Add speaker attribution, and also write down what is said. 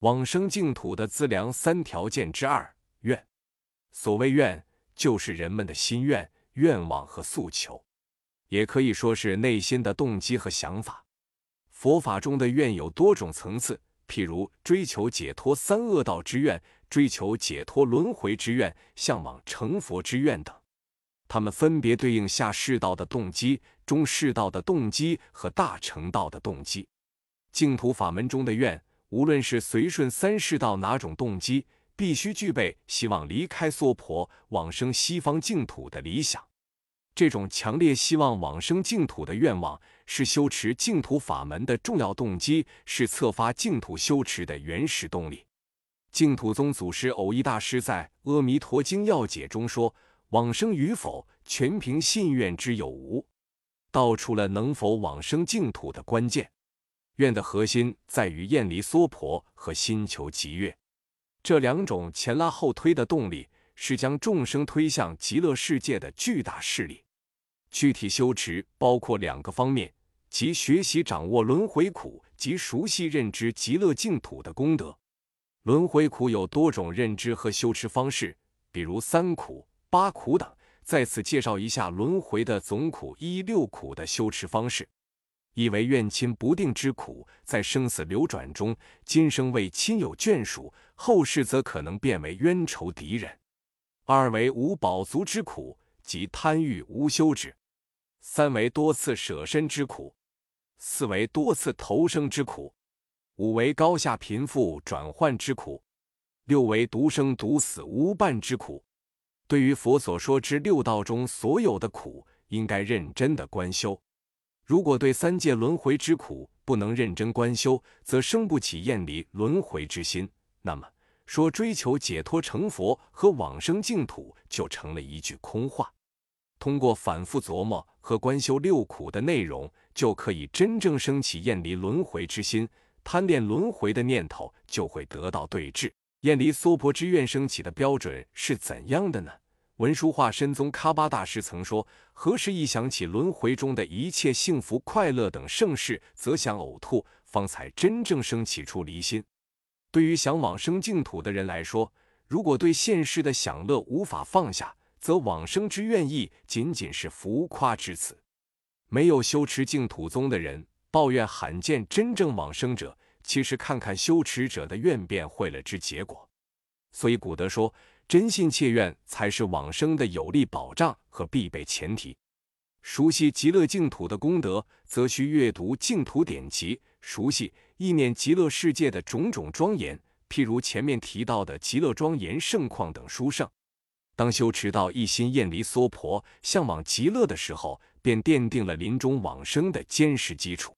Speaker 1: 往生净土的资粮三条件之二，愿。所谓愿，就是人们的心愿、愿望和诉求，也可以说是内心的动机和想法。佛法中的愿有多种层次，譬如追求解脱三恶道之愿、追求解脱轮回之愿、向往成佛之愿等。它们分别对应下世道的动机、中世道的动机和大乘道的动机。净土法门中的愿。无论是随顺三世道哪种动机，必须具备希望离开娑婆往生西方净土的理想。这种强烈希望往生净土的愿望，是修持净土法门的重要动机，是策发净土修持的原始动力。净土宗祖师藕益大师在《阿弥陀经要解》中说：“往生与否，全凭信愿之有无。”道出了能否往生净土的关键。愿的核心在于厌离娑婆和心求极乐，这两种前拉后推的动力是将众生推向极乐世界的巨大势力。具体修持包括两个方面，即学习掌握轮回苦及熟悉认知极乐净土的功德。轮回苦有多种认知和修持方式，比如三苦、八苦等。在此介绍一下轮回的总苦一六苦的修持方式。一为怨亲不定之苦，在生死流转中，今生为亲友眷属，后世则可能变为冤仇敌人；二为无饱足之苦，即贪欲无休止；三为多次舍身之苦；四为多次投生之苦；五为高下贫富转换之苦；六为独生独死无伴之苦。对于佛所说之六道中所有的苦，应该认真的观修。如果对三界轮回之苦不能认真观修，则生不起厌离轮回之心。那么说追求解脱成佛和往生净土就成了一句空话。通过反复琢磨和观修六苦的内容，就可以真正升起厌离轮回之心，贪恋轮回的念头就会得到对治。厌离娑婆之愿升起的标准是怎样的呢？文殊化身宗喀巴大师曾说：“何时一想起轮回中的一切幸福、快乐等盛世，则想呕吐，方才真正生起出离心。”对于想往生净土的人来说，如果对现世的享乐无法放下，则往生之愿意仅仅是浮夸之词。没有修持净土宗的人抱怨罕见真正往生者，其实看看修持者的愿便会了之结果。所以古德说。真信切愿才是往生的有力保障和必备前提。熟悉极乐净土的功德，则需阅读净土典籍，熟悉意念极乐世界的种种庄严，譬如前面提到的极乐庄严盛况等殊胜。当修持到一心厌离娑婆，向往极乐的时候，便奠定了临终往生的坚实基础。